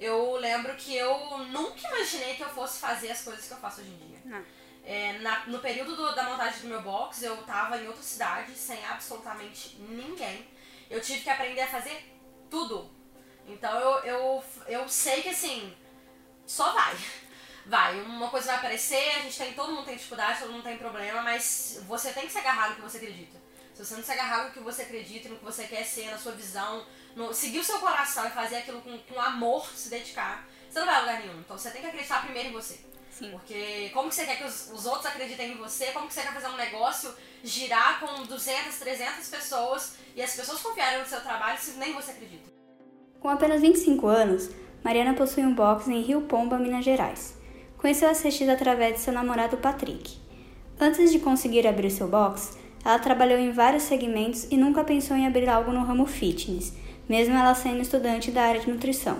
eu lembro que eu nunca imaginei que eu fosse fazer as coisas que eu faço hoje em dia. Não. É, na- no período do- da montagem do meu box, eu tava em outra cidade, sem absolutamente ninguém. Eu tive que aprender a fazer tudo. Então eu, eu, eu sei que assim, só vai. Vai, uma coisa vai aparecer, a gente tem, todo mundo tem dificuldade, todo mundo tem problema, mas você tem que se agarrar no que você acredita. Se você não se agarrar no que você acredita, no que você quer ser, na sua visão, no, seguir o seu coração e fazer aquilo com, com amor, se dedicar, você não vai a lugar nenhum. Então você tem que acreditar primeiro em você. Sim. Porque como que você quer que os, os outros acreditem em você? Como que você quer fazer um negócio girar com 200, 300 pessoas e as pessoas confiarem no seu trabalho se nem você acredita? Com apenas 25 anos, Mariana possui um box em Rio Pomba, Minas Gerais. Conheceu a CX através de seu namorado Patrick. Antes de conseguir abrir seu box, ela trabalhou em vários segmentos e nunca pensou em abrir algo no ramo fitness, mesmo ela sendo estudante da área de nutrição.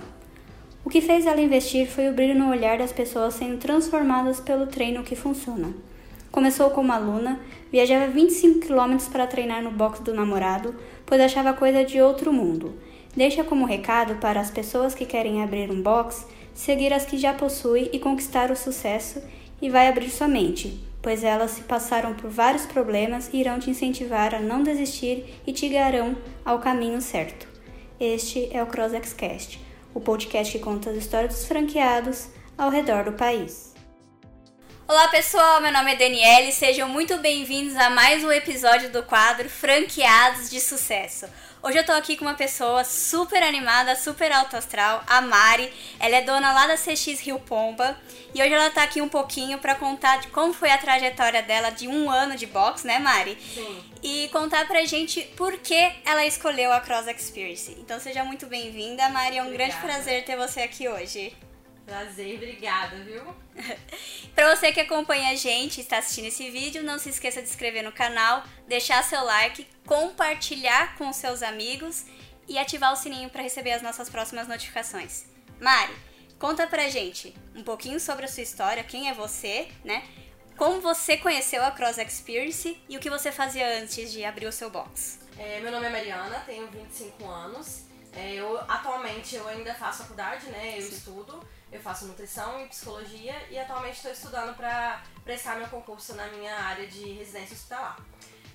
O que fez ela investir foi o brilho no olhar das pessoas sendo transformadas pelo treino que funciona. Começou como aluna, viajava 25 km para treinar no box do namorado, pois achava coisa de outro mundo. Deixa como recado para as pessoas que querem abrir um box seguir as que já possui e conquistar o sucesso e vai abrir sua mente, pois elas se passaram por vários problemas e irão te incentivar a não desistir e te guiarão ao caminho certo. Este é o CrossXCast, o podcast que conta as histórias dos franqueados ao redor do país. Olá pessoal, meu nome é Daniele, sejam muito bem-vindos a mais um episódio do quadro Franqueados de Sucesso. Hoje eu tô aqui com uma pessoa super animada, super alto astral, a Mari. Ela é dona lá da CX Rio Pomba e hoje ela tá aqui um pouquinho pra contar de como foi a trajetória dela de um ano de boxe, né Mari? Sim. E contar pra gente por que ela escolheu a Cross Experience. Então seja muito bem-vinda, Mari, é um grande Obrigada. prazer ter você aqui hoje. Prazer, obrigada, viu? Pra você que acompanha a gente e está assistindo esse vídeo, não se esqueça de se inscrever no canal, deixar seu like, compartilhar com seus amigos e ativar o sininho para receber as nossas próximas notificações. Mari, conta pra gente um pouquinho sobre a sua história, quem é você, né? Como você conheceu a Cross Experience e o que você fazia antes de abrir o seu box. É, meu nome é Mariana, tenho 25 anos. É, eu, atualmente eu ainda faço faculdade, né? Eu estudo, eu faço nutrição e psicologia e atualmente estou estudando para prestar meu concurso na minha área de residência hospitalar.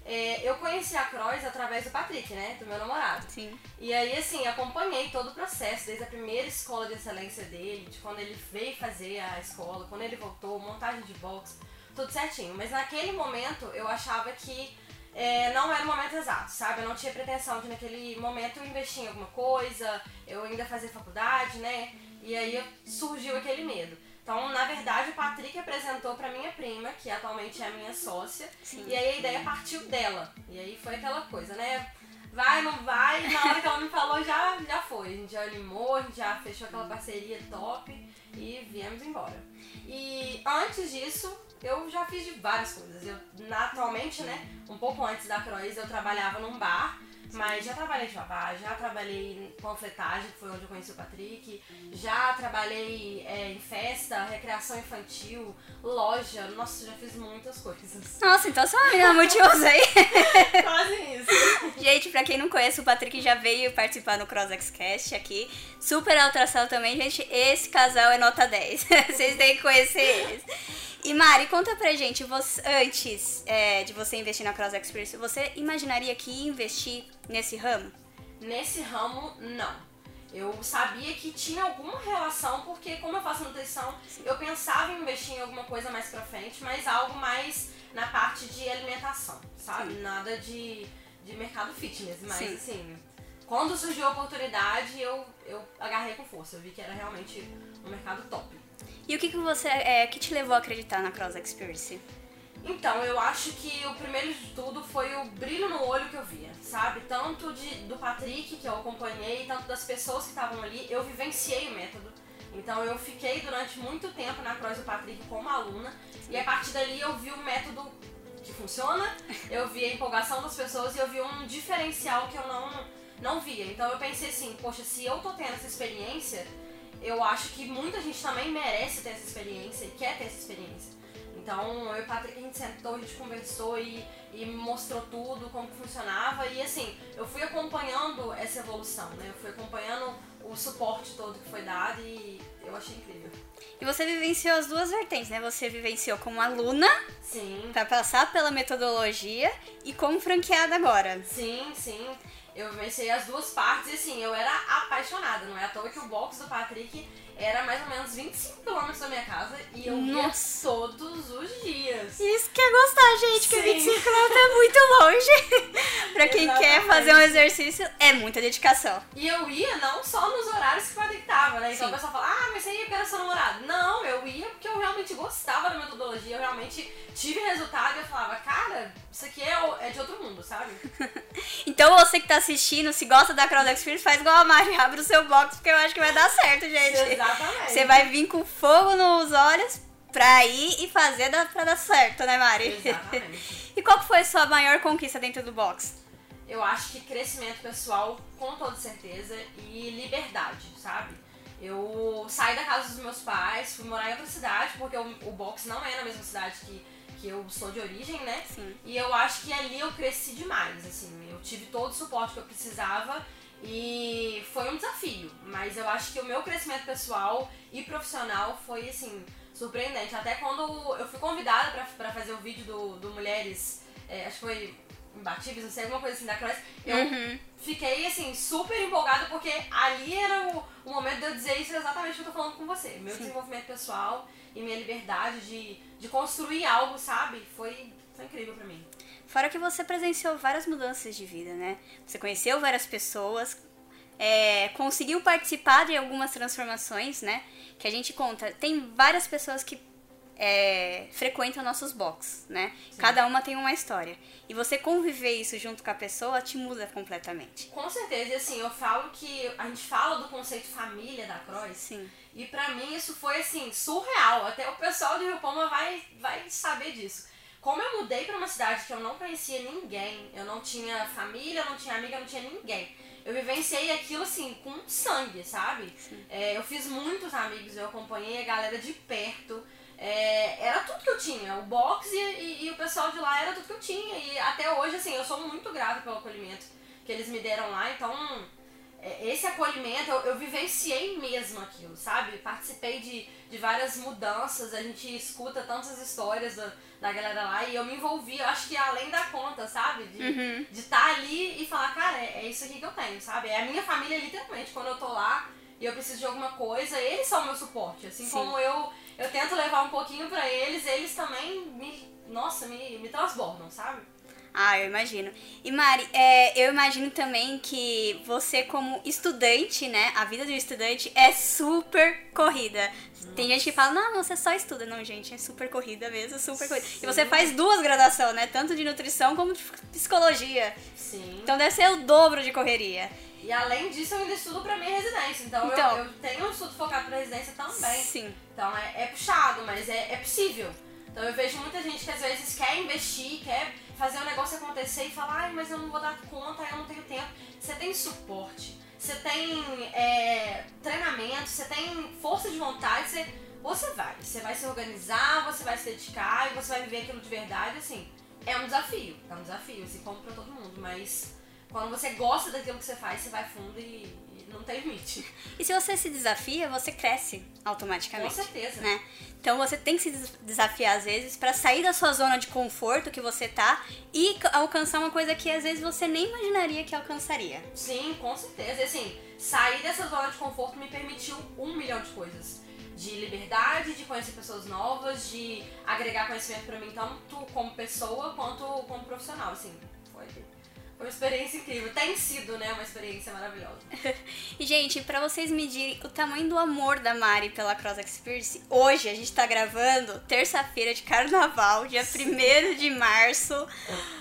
É, eu conheci a Cross através do Patrick, né? Do meu namorado. Sim. E aí, assim, acompanhei todo o processo, desde a primeira escola de excelência dele, de quando ele veio fazer a escola, quando ele voltou, montagem de box, tudo certinho. Mas naquele momento eu achava que é, não era o momento exato, sabe? Eu não tinha pretensão de naquele momento investir em alguma coisa, eu ainda fazia faculdade, né? E aí surgiu aquele medo. Então, na verdade, o Patrick apresentou pra minha prima, que atualmente é a minha sócia, Sim. e aí a ideia partiu dela. E aí foi aquela coisa, né? Vai, não vai, na hora que ela me falou já, já foi. A gente já animou, a gente já fechou aquela parceria top e viemos embora. E antes disso, eu já fiz de várias coisas. Eu, atualmente, né, um pouco antes da Croix, eu trabalhava num bar, mas já trabalhei de babá, já trabalhei em panfletagem, que foi onde eu conheci o Patrick, já trabalhei é, em festa, recreação infantil, loja, nossa, já fiz muitas coisas. Nossa, então sou uma menina multiuso aí. Quase isso. Gente, pra quem não conhece, o Patrick já veio participar no CrossXCast aqui. Super atração também, gente. Esse casal é nota 10. Vocês têm que conhecer eles. E Mari, conta pra gente, você- antes é, de você investir na Cross Experience, você imaginaria que investir nesse ramo? Nesse ramo, não. Eu sabia que tinha alguma relação, porque como eu faço nutrição, eu pensava em investir em alguma coisa mais pra frente, mas algo mais na parte de alimentação, sabe? Nada de, de mercado fitness, mas Sim. assim, quando surgiu a oportunidade, eu, eu agarrei com força. Eu vi que era realmente um mercado top. E o que, que você é, que te levou a acreditar na Cross Experience? Então, eu acho que o primeiro de tudo foi o brilho no olho que eu via, sabe? Tanto de, do Patrick, que eu acompanhei, tanto das pessoas que estavam ali, eu vivenciei o método. Então, eu fiquei durante muito tempo na Cross do Patrick como aluna, e a partir dali eu vi o método que funciona, eu vi a empolgação das pessoas e eu vi um diferencial que eu não, não via. Então, eu pensei assim, poxa, se eu tô tendo essa experiência, eu acho que muita gente também merece ter essa experiência e quer ter essa experiência. Então, eu e o Patrick, a gente sentou, a gente conversou e, e mostrou tudo, como funcionava. E assim, eu fui acompanhando essa evolução, né? Eu fui acompanhando o suporte todo que foi dado e eu achei incrível. E você vivenciou as duas vertentes, né? Você vivenciou como aluna, Sim. para passar pela metodologia, e como franqueada agora. Sim, sim. Eu vivenciei as duas partes e assim, eu era apaixonada. Não é à toa que o box do Patrick era mais ou menos 25 km da minha casa e eu Nossa. ia todos os dias. Isso que é gostar, gente, que Sim. 25 km é muito longe. pra quem quer Exatamente. fazer um exercício, é muita dedicação. E eu ia não só nos horários que o Patrick tava, né? Então Sim. o pessoal fala, ah, mas você ia porque era seu namorado. Não, eu ia porque eu realmente gostava da metodologia, eu realmente tive resultado e eu falava, cara, isso aqui é, é de outro mundo, sabe? Então você que tá assistindo, se gosta da Cross Experience, faz igual a Mari, abre o seu box, porque eu acho que vai dar certo, gente. Exatamente. Você vai vir com fogo nos olhos pra ir e fazer pra dar certo, né, Mari? Exatamente. e qual que foi a sua maior conquista dentro do box? Eu acho que crescimento pessoal, com toda certeza, e liberdade, sabe? Eu saí da casa dos meus pais, fui morar em outra cidade, porque o, o box não é na mesma cidade que, que eu sou de origem, né? Sim. E eu acho que ali eu cresci demais, assim, eu tive todo o suporte que eu precisava e foi um desafio, mas eu acho que o meu crescimento pessoal e profissional foi, assim, surpreendente. Até quando eu fui convidada pra fazer o vídeo do, do Mulheres, é, acho que foi Imbatíveis, não sei, alguma coisa assim da Cross, eu Uhum. fiquei, assim, super empolgada porque ali era o, o momento de eu dizer isso exatamente o que eu tô falando com você. Meu desenvolvimento pessoal e minha liberdade de, de construir algo, sabe? Foi, foi incrível pra mim. Fora que você presenciou várias mudanças de vida, né? Você conheceu várias pessoas, é, conseguiu participar de algumas transformações, né? Que a gente conta. Tem várias pessoas que é, frequentam nossos box, né? Cada uma tem uma história. E você conviver isso junto com a pessoa te muda completamente. Com certeza, e assim, eu falo que a gente fala do conceito família da Cross, Sim. e pra mim isso foi assim, surreal. Até o pessoal de Rio Palma vai, vai saber disso. Como eu mudei pra uma cidade que eu não conhecia ninguém, eu não tinha família, eu não tinha amiga, eu não tinha ninguém. Eu vivenciei aquilo assim, com sangue, sabe? É, eu fiz muitos amigos, eu acompanhei a galera de perto. É, era tudo que eu tinha. O box e, e- e o pessoal de lá era tudo que eu tinha. E até hoje, assim, eu sou muito grata pelo acolhimento que eles me deram lá. Então, é, esse acolhimento, eu, eu vivenciei mesmo aquilo, sabe? Participei de, de várias mudanças, a gente escuta tantas histórias da, da galera lá e eu me envolvi, eu acho que além da conta, sabe? De estar ali e falar, cara, é, é isso aqui que eu tenho, sabe? É a minha família, literalmente, quando eu tô lá e eu preciso de alguma coisa, eles são o meu suporte. Assim Sim. como eu, eu tento levar um pouquinho pra eles, eles também me, nossa, me, me transbordam, sabe? Ah, eu imagino. E Mari, é, eu imagino também que você como estudante, né? A vida do estudante é super corrida. Tem gente que fala, não, você só estuda. Não, gente, é super corrida mesmo, super corrida. E você Sim. faz duas graduações, né? Tanto de nutrição como de psicologia. Sim. Então deve ser o dobro de correria. E além disso, eu ainda estudo pra minha residência. Então, Então. eu, eu tenho um estudo focado pra residência também. Sim. Então é, é puxado, mas é, é possível. Então eu vejo muita gente que às vezes quer investir, quer fazer o negócio acontecer e fala, ai, mas eu não vou dar conta, eu não tenho tempo. Você tem suporte, você tem é, treinamento, você tem força de vontade, você, você vai. Você vai se organizar, você vai se dedicar e você vai viver aquilo de verdade, assim. É um desafio, é um desafio, assim, como pra todo mundo, mas quando você gosta daquilo que você faz, você vai fundo e, não tem limite. E se você se desafia, você cresce Com automaticamente. certeza. né? Então você tem que se des- desafiar às vezes pra sair da sua zona de conforto que você tá e alcançar uma coisa que às vezes você nem imaginaria que alcançaria. Sim, com certeza. E assim, sair dessa zona de conforto me permitiu um milhão de coisas. De liberdade, de conhecer pessoas novas, de agregar conhecimento pra mim, tanto como pessoa quanto como profissional. Assim, foi, foi uma experiência incrível. Tem sido, né, uma experiência maravilhosa. E gente, pra vocês medirem o tamanho do amor da Mari pela Cross Experience, hoje a gente tá gravando terça-feira de carnaval, dia 1 de março,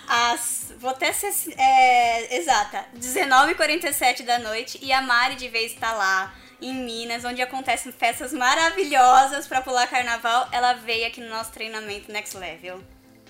às. Vou até ser é, exata, 19h47 da noite, e a Mari de vez tá lá. Em Minas, onde acontecem festas maravilhosas pra pular carnaval, ela veio aqui no nosso treinamento Next Level.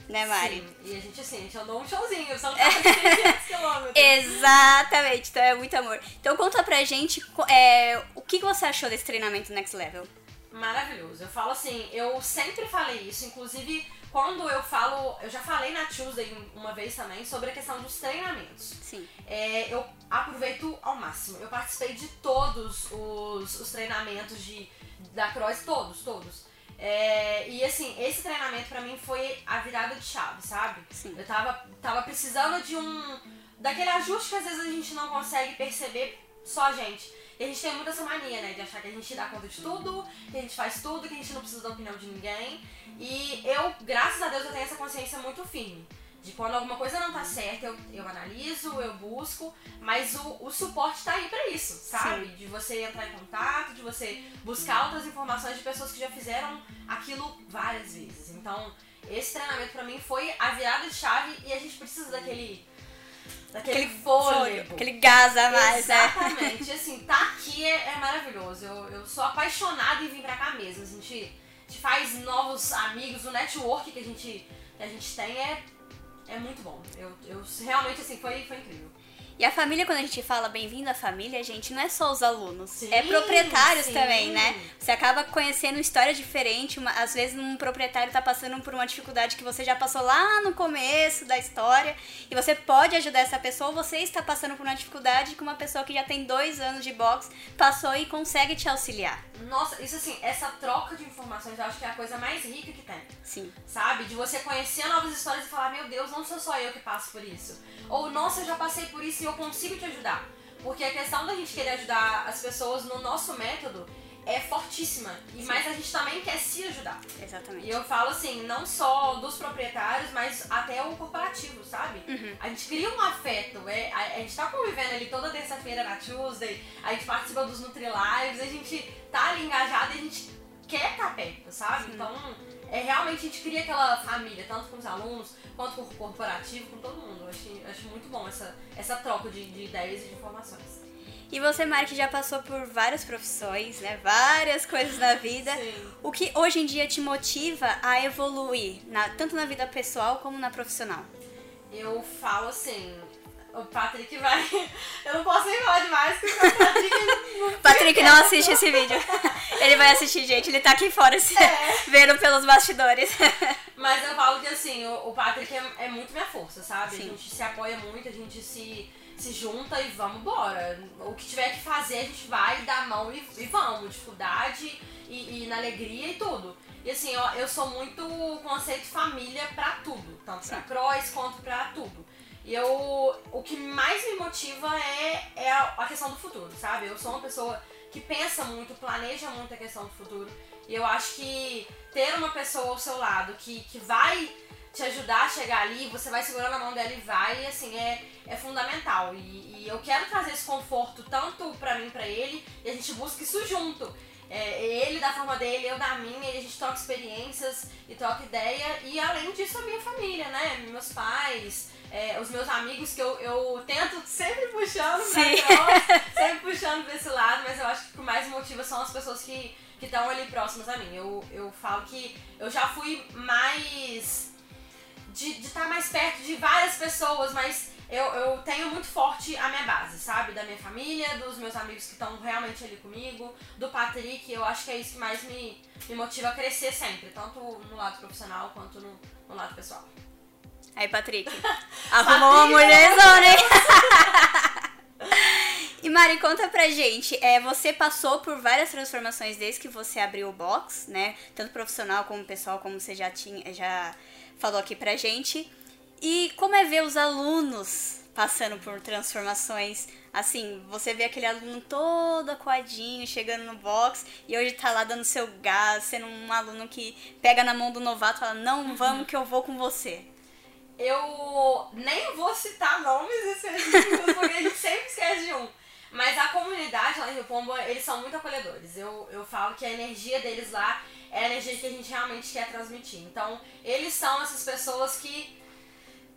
Né, Mari? Sim, e a gente, assim, a gente andou um showzinho, quase 600 quilômetros. Exatamente, então é muito amor. Então conta pra gente é, o que que você achou desse treinamento Next Level. Maravilhoso. Eu falo assim, eu sempre falei isso, inclusive quando eu falo, eu já falei na Tuesday uma vez também sobre a questão dos treinamentos. Sim. É, eu aproveito ao máximo. Eu participei de todos os, os treinamentos de, da Cross, todos, todos. É, e assim, esse treinamento pra mim foi a virada de chave, sabe? Sim. Eu tava, tava precisando de um. daquele ajuste que às vezes a gente não consegue perceber só a gente. E a gente tem muito essa mania, né? De achar que a gente dá conta de tudo, que a gente faz tudo, que a gente não precisa da opinião de ninguém. E eu, graças a Deus, eu tenho essa consciência muito firme. De quando alguma coisa não tá certa, eu, eu analiso, eu busco, mas o, o suporte tá aí pra isso, sabe? De você entrar em contato, de você buscar outras informações de pessoas que já fizeram aquilo várias vezes. Então, esse treinamento pra mim foi a virada de chave e a gente precisa daquele. Daquele fôlego. Aquele gás a mais, né? Exatamente. assim, tá aqui é, é maravilhoso. Eu, eu sou apaixonada em vir pra cá mesmo. A gente, a gente faz novos amigos, o network que a gente, que a gente tem é, é muito bom. Eu, eu realmente, assim, foi, foi incrível. E a família, quando a gente fala bem-vindo à família, gente, não é só os alunos. Sim, é proprietários sim. também, né? Você acaba conhecendo história diferente. Uma, às vezes um proprietário tá passando por uma dificuldade que você já passou lá no começo da história. E você pode ajudar essa pessoa. Ou você está passando por uma dificuldade que uma pessoa que já tem dois anos de boxe passou e consegue te auxiliar. Nossa, isso assim, essa troca de informações eu acho que é a coisa mais rica que tem. Sim. sabe? De você conhecer novas histórias e falar, meu Deus, não sou só eu que passo por isso. Ou, nossa, eu já passei por isso eu consigo te ajudar. Porque a questão da gente querer ajudar as pessoas no nosso método é fortíssima. E mas a gente também quer se ajudar. Exatamente. E eu falo assim, não só dos proprietários, mas até o corporativo, sabe? A gente cria um afeto. É, a, a gente tá convivendo ali toda terça-feira na Tuesday, a gente participa dos Nutri-Lives, a gente tá ali engajado e a gente quer estar perto, sabe? Então, é realmente a gente cria aquela família, tanto com os alunos, quanto com o corporativo, com todo mundo. Eu acho, acho muito bom essa, essa troca de, de ideias e de informações. E você, Mari, que já passou por várias profissões, né? Várias coisas na vida. Sim. O que hoje em dia te motiva a evoluir, na- tanto na vida pessoal como na profissional? Eu falo assim, o Patrick vai. Eu não posso nem falar demais, porque o Patrick não Patrick não assiste esse vídeo. Ele vai assistir, gente. Ele tá aqui fora se, vendo pelos bastidores. Mas eu falo que assim, o, o Patrick é, é muito minha força, sabe? Sim. A gente se apoia muito, a gente se, se junta e vamos embora. O que tiver que fazer, a gente vai dar a mão e, e vamos. Dificuldade e, e na alegria e tudo. E assim, eu, eu sou muito conceito família pra tudo. Tanto pra cross quanto pra tudo. E eu, o que mais me motiva é, é a, questão do futuro, sabe? Eu sou uma pessoa que pensa muito, planeja muito a questão do futuro. E eu acho que ter uma pessoa ao seu lado que, que vai te ajudar a chegar ali, você vai segurando a mão dela e vai, assim, é, é fundamental. E, e eu quero trazer esse conforto tanto pra mim, pra ele, e a gente busca isso junto. É, ele da forma dele, eu da minha, e a gente troca experiências e troca ideia. E além disso, a minha família, né? Meus pais, é, os meus amigos que eu, eu tento sempre puxando pra Sim. nós, sempre puxando pra esse lado, mas eu acho que o que mais motiva são as pessoas que que estão ali próximas a mim. Eu, eu falo que eu já fui mais. de estar mais perto de várias pessoas, mas eu, eu tenho muito forte a minha base, sabe? Da minha família, dos meus amigos que estão realmente ali comigo, do Patrick. Eu acho que é isso que mais me, me motiva a crescer sempre, tanto no lado profissional quanto no, no lado pessoal. Aí, Patrick. Arrumou uma mulherzona, hein? E Mari, conta pra gente, é, você passou por várias transformações desde que você abriu o box, né? Tanto profissional como pessoal, como você já tinha, já falou aqui pra gente. E como é ver os alunos passando por transformações? Assim, você vê aquele aluno todo acuadinho, chegando no box, e hoje tá lá dando seu gás, sendo um aluno que pega na mão do novato e fala, não, vamos que eu vou com você. Eu nem vou citar nomes específicos, porque a gente sempre esquece de um. Mas a comunidade lá em Rio Pombo, eles são muito acolhedores. Eu, eu falo que a energia deles lá é a energia que a gente realmente quer transmitir. Então, eles são essas pessoas que,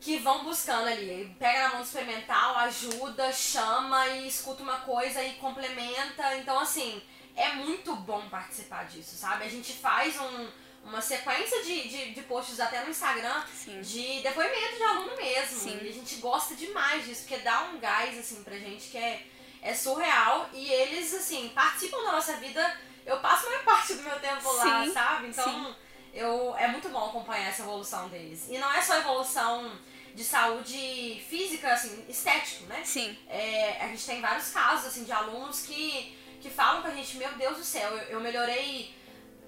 que vão buscando ali. Pega na mão do experimental, ajuda, chama e escuta uma coisa e complementa. Então, assim, é muito bom participar disso, sabe? A gente faz um, uma sequência de, de, de posts até no Instagram Sim. de depoimento de aluno mesmo. Sim. E a gente gosta demais disso, porque dá um gás, assim, pra gente que é, é surreal. E eles, assim, participam da nossa vida. Eu passo a maior parte do meu tempo lá, Sim, sabe? Então, eu, é muito bom acompanhar essa evolução deles. E não é só evolução de saúde física, assim, estético, né? Sim. É, a gente tem vários casos, assim, de alunos que, que falam com a gente, meu Deus do céu, eu, eu melhorei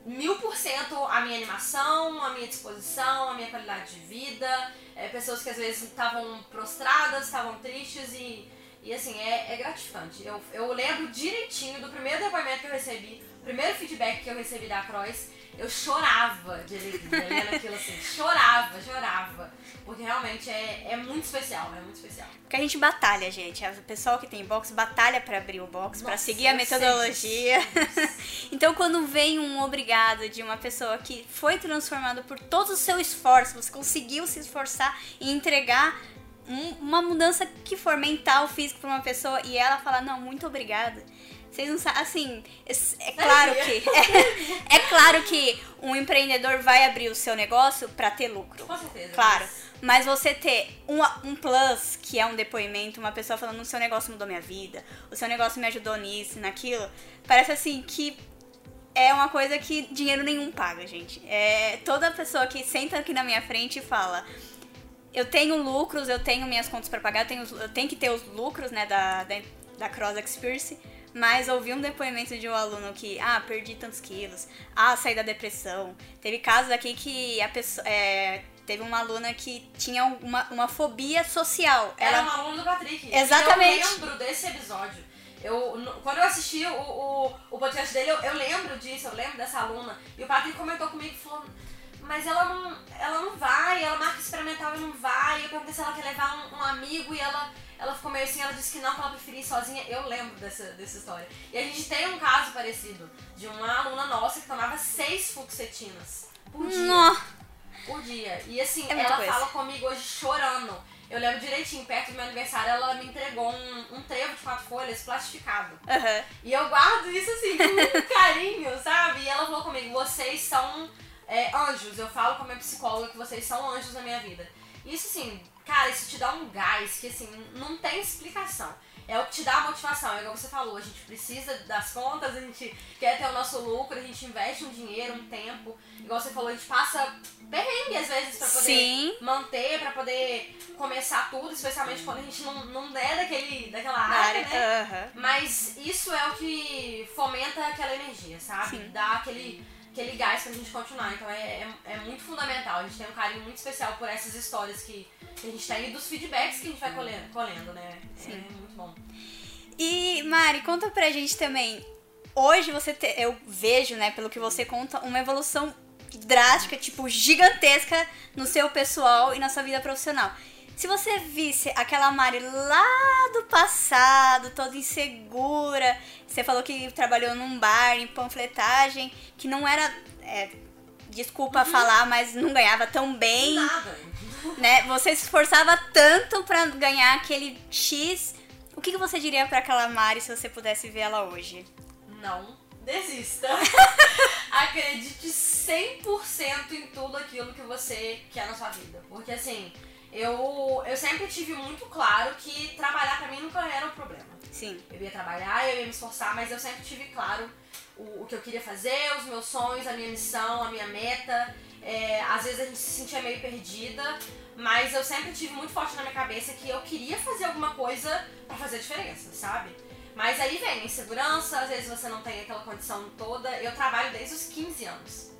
mil por cento a minha animação, a minha disposição, a minha qualidade de vida. É, pessoas que às vezes estavam prostradas, estavam tristes e, e assim, é, é gratificante. Eu, eu lembro direitinho do primeiro depoimento que eu recebi, primeiro feedback que eu recebi da Croix eu chorava de alegria lendo aquilo assim. Chorava, chorava. Porque realmente é, é muito especial, é muito especial. Porque a gente batalha, gente. O pessoal que tem box batalha para abrir o box, para seguir a metodologia. então, quando vem um obrigado de uma pessoa que foi transformada por todo o seu esforço, você conseguiu se esforçar e entregar uma mudança que for mental, físico para uma pessoa e ela fala: Não, muito obrigada vocês não sabem, assim, é claro que é, é, claro que um empreendedor vai abrir o seu negócio para ter lucro. Com certeza. Claro. Mas você ter um, um plus, que é um depoimento, uma pessoa falando o seu negócio mudou minha vida, o seu negócio me ajudou nisso, naquilo, parece assim que é uma coisa que dinheiro nenhum paga, gente. É toda pessoa que senta aqui na minha frente e fala: eu tenho lucros, eu tenho minhas contas para pagar, eu tenho, eu tenho que ter os lucros, né, da, da, da Cross Experience mas ouvi um depoimento de um aluno que, ah, perdi tantos quilos, ah, saí da depressão. Teve casos aqui que a pessoa. É, teve uma aluna que tinha uma, uma fobia social. Era Ela... uma aluna do Patrick. Exatamente. Eu lembro desse episódio. Eu, quando eu assisti o, o, o podcast dele, eu, eu lembro disso, eu lembro dessa aluna. E o Patrick comentou comigo e falou mas ela não, ela não vai, ela marca experimental e não vai. Eu perguntei se ela quer levar um, um, amigo e ela, ela ficou meio assim, ela disse que não, que ela preferia ir sozinha. Eu lembro dessa, dessa história. E a gente tem um caso parecido de uma aluna nossa que tomava seis fluoxetinas por dia. Não. Por dia. E assim, é ela fala comigo hoje chorando. Eu lembro direitinho, perto do meu aniversário, ela me entregou um, um trevo de quatro folhas plastificado. Uhum. E eu guardo isso assim com carinho, sabe? E ela falou comigo, vocês são é, anjos. Eu falo com a minha psicóloga que vocês são anjos na minha vida. Isso, assim, cara, isso te dá um gás que, assim, não tem explicação. É o que te dá a motivação. É igual você falou, a gente precisa das contas, a gente quer ter o nosso lucro, a gente investe um dinheiro, um tempo. Igual você falou, a gente passa perrengue às vezes pra poder Sim. manter, pra poder começar tudo, especialmente quando a gente não, não é daquele, daquela área, né? Uhum. Mas isso é o que fomenta aquela energia, sabe? Sim. Dá aquele aquele gás pra gente continuar. Então é, é, é, muito fundamental. A gente tem um carinho muito especial por essas histórias que, que a gente tem e dos feedbacks que a gente vai colhendo, colhendo né? Sim. É muito bom. E, Mari, conta pra gente também. Hoje você te, eu vejo, né, pelo que você conta, uma evolução drástica, tipo, gigantesca no seu pessoal e na sua vida profissional. Se você visse aquela Mari lá do passado, toda insegura, você falou que trabalhou num bar, em panfletagem, que não era. É, desculpa uhum. falar, mas não ganhava tão bem. Nada. Né? Você se esforçava tanto para ganhar aquele X. O que, que você diria para aquela Mari se você pudesse ver ela hoje? Não desista. Acredite 100% em tudo aquilo que você quer na sua vida. Porque assim, eu, eu sempre tive muito claro que trabalhar pra mim nunca era um problema. Sim. Eu ia trabalhar, eu ia me esforçar, mas eu sempre tive claro o, o que eu queria fazer, os meus sonhos, a minha missão, a minha meta. É, às vezes a gente se sentia meio perdida, mas eu sempre tive muito forte na minha cabeça que eu queria fazer alguma coisa para fazer a diferença, sabe? Mas aí vem insegurança, às vezes você não tem aquela condição toda. Eu trabalho desde os 15 anos.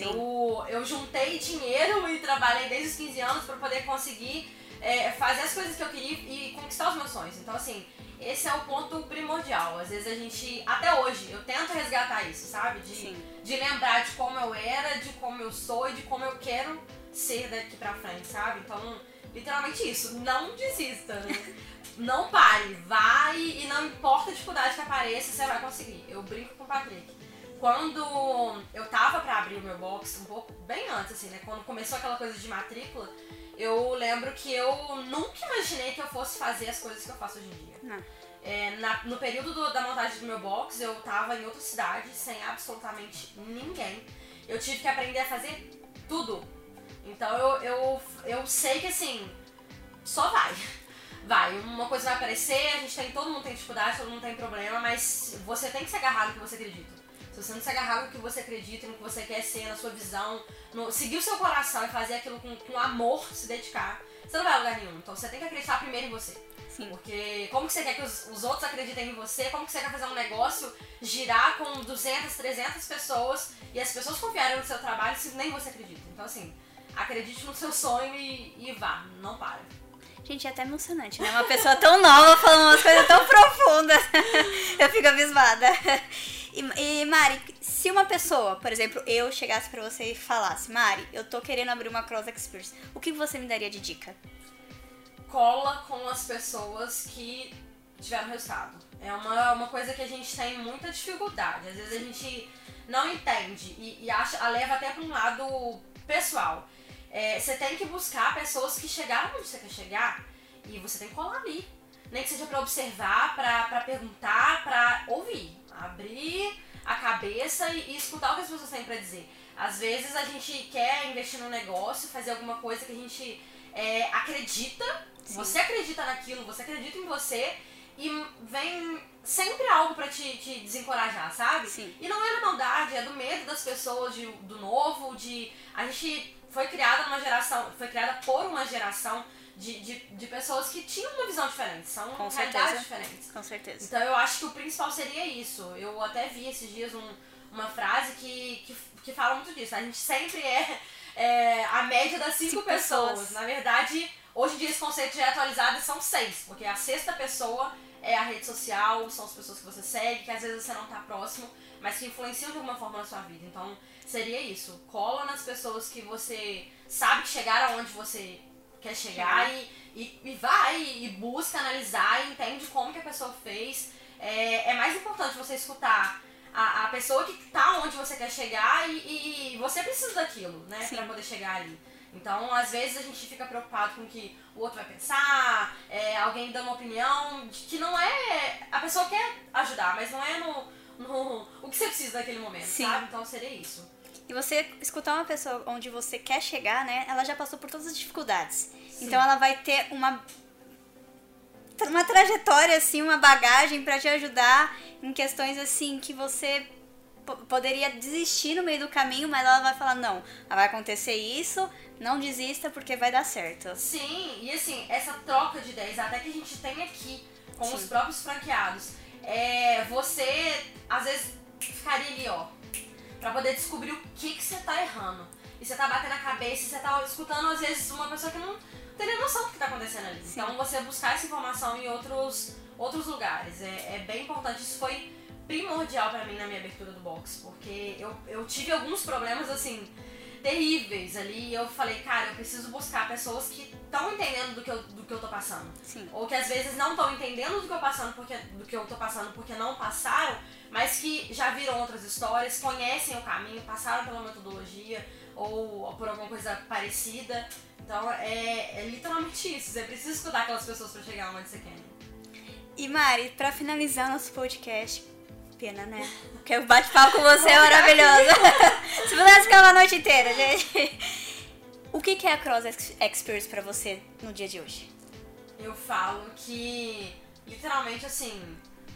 Eu, eu juntei dinheiro e trabalhei desde os 15 anos para poder conseguir é, fazer as coisas que eu queria e conquistar os meus sonhos. Então, assim, esse é o ponto primordial. Às vezes a gente, até hoje, eu tento resgatar isso, sabe? De, de lembrar de como eu era, de como eu sou e de como eu quero ser daqui pra frente, sabe? Então, literalmente isso. Não desista, né? não pare, vai e não importa a dificuldade que apareça, você vai conseguir. Eu brinco com o Patrick quando eu tava para abrir o meu box, um pouco bem antes, assim, né? Quando começou aquela coisa de matrícula, eu lembro que eu nunca imaginei que eu fosse fazer as coisas que eu faço hoje em dia. É, na, no período do, da montagem do meu box, eu tava em outra cidade, sem absolutamente ninguém. Eu tive que aprender a fazer tudo. Então eu, eu, eu sei que assim, só vai. Vai, uma coisa vai aparecer, a gente tem, todo mundo tem dificuldade, todo mundo tem problema, mas você tem que se agarrar no que você acredita. Se você não se agarrar no que você acredita, no que você quer ser, na sua visão, no, seguir o seu coração e fazer aquilo com, com amor, se dedicar, você não vai a lugar nenhum. Então você tem que acreditar primeiro em você. Sim. Porque como que você quer que os, os outros acreditem em você? Como que você quer fazer um negócio girar com 200, 300 pessoas e as pessoas confiarem no seu trabalho se nem você acredita? Então assim, acredite no seu sonho e, e vá, não para. Gente, é até emocionante, né? Uma pessoa tão nova falando umas coisas tão profundas. Eu fico abismada. E, e, Mari, se uma pessoa, por exemplo, eu chegasse pra você e falasse, Mari, eu tô querendo abrir uma Cross Experience, o que você me daria de dica? Cola com as pessoas que tiveram resultado. É uma, uma coisa que a gente tem muita dificuldade. Às vezes a gente não entende e, e acha, a leva até pra um lado pessoal. É, você tem que buscar pessoas que chegaram onde você quer chegar e você tem que colar ali. Nem que seja pra observar, pra perguntar, pra ouvir. Abrir a cabeça e, e escutar o que as pessoas têm pra dizer. Às vezes a gente quer investir num negócio, fazer alguma coisa que a gente é, acredita, Sim. você acredita naquilo, você acredita em você e vem sempre algo pra te, te desencorajar, sabe? Sim. E não é na maldade, é do medo das pessoas, de, do novo, de. A gente foi criada numa geração, foi criada por uma geração de, de, de pessoas que tinham uma visão diferente, são Com realidades diferentes. Com certeza. Então eu acho que o principal seria isso. Eu até vi esses dias um- uma frase que, que, que fala muito disso. A gente sempre é, é a média das cinco, Cinco pessoas. pessoas. Na verdade, hoje em dia esse conceito já é atualizado e são seis, porque a sexta pessoa é a rede social, são as pessoas que você segue, que às vezes você não tá próximo, mas que influenciam de alguma forma na sua vida. Então seria isso. Cola nas pessoas que você sabe que chegaram aonde você quer chegar e, e, e vai e busca analisar e entende como que a pessoa fez. É, é mais importante você escutar a, a pessoa que tá onde você quer chegar e, e- você precisa daquilo, né? Pra poder chegar ali. Então, às vezes a gente fica preocupado com o que o outro vai pensar, é, alguém dando uma opinião que não é. A pessoa quer ajudar, mas não é no, no o que você precisa naquele momento, Sim. sabe? Então seria isso. E você escutar uma pessoa onde você quer chegar, né? Ela já passou por todas as dificuldades. Sim. Então ela vai ter uma uma trajetória assim, uma bagagem pra te ajudar em questões assim que você po- poderia desistir no meio do caminho, mas ela vai falar não, vai acontecer isso, não desista porque vai dar certo. Sim, e assim, essa troca de ideias, até que a gente tem aqui com Sim. os próprios franqueados, é, você às vezes ficaria ali, ó, pra poder descobrir o que, que você tá errando. E você tá batendo a cabeça, e você tá escutando às vezes uma pessoa que não tem nem noção do que tá acontecendo ali. Sim. Então você buscar essa informação em outros, outros lugares. É, é bem importante, isso foi primordial pra mim na minha abertura do box, porque eu, eu tive alguns problemas assim terríveis ali e eu falei, cara, eu preciso buscar pessoas que estão entendendo do que, eu, do que eu tô passando. Sim. Ou que às vezes não estão entendendo do que eu passando porque do que eu tô passando porque não passaram, mas que já viram outras histórias, conhecem o caminho, passaram pela metodologia ou por alguma coisa parecida. Então é, é literalmente isso. Você precisa escutar aquelas pessoas pra chegar onde você quer. né? E Mari, pra finalizar nosso podcast, pena, né? Porque o bate-papo com você é maravilhoso. Se pudesse ficar uma noite inteira, gente. O que que é a Cross Ex- Experience pra você no dia de hoje? Eu falo que literalmente assim,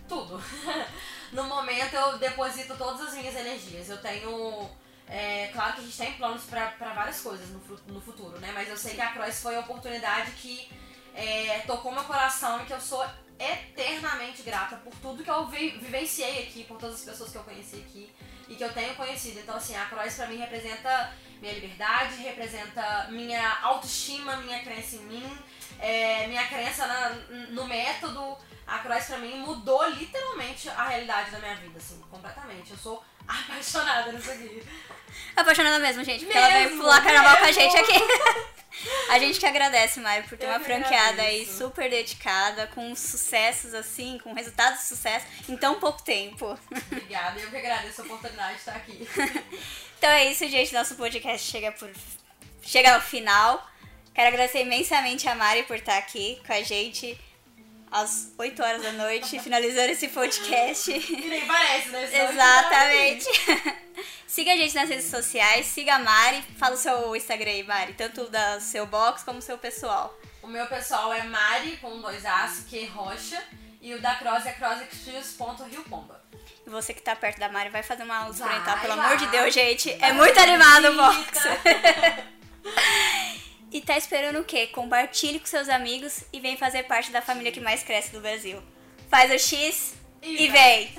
tudo. no momento eu deposito todas as minhas energias. Eu tenho. É, claro que a gente tem planos pra pra várias coisas no, no futuro, né? Mas eu sei que a Cross foi a oportunidade que é, tocou meu coração e que eu sou eternamente grata por tudo que eu vi- vivenciei aqui, por todas as pessoas que eu conheci aqui e que eu tenho conhecido. Então, assim, a Cross pra mim representa minha liberdade, representa minha autoestima, minha crença em mim, é, minha crença na- no método. A Cross pra mim mudou literalmente a realidade da minha vida, assim, completamente. Eu sou apaixonada nisso aqui. Apaixonada mesmo, gente, porque ela veio Mesmo, pular carnaval com a mesmo. gente aqui. A gente que agradece, Mari, por ter Eu uma que franqueada aí agradeço. super dedicada, com sucessos assim, com resultados de sucesso em tão pouco tempo. Obrigada, eu que agradeço a oportunidade de estar aqui. Então é isso, gente. Nosso podcast chega, por... chega ao final. Quero agradecer imensamente a Mari por estar aqui com a gente às 8 horas da noite, finalizando esse podcast. E nem parece, né? Exatamente. siga a gente nas redes sociais, siga a Mari, fala o seu Instagram aí, Mari, tanto do seu box como o seu pessoal. O meu pessoal é Mari, com dois As, que Rocha. E o da Cross é crossextremes.riopomba. E você que tá perto da Mari vai fazer uma aula experimental, pelo vai. amor de Deus, gente. É muito animado o box. E tá esperando o quê? Compartilhe com seus amigos e vem fazer parte da família que mais cresce do Brasil. Faz o X e, E vem.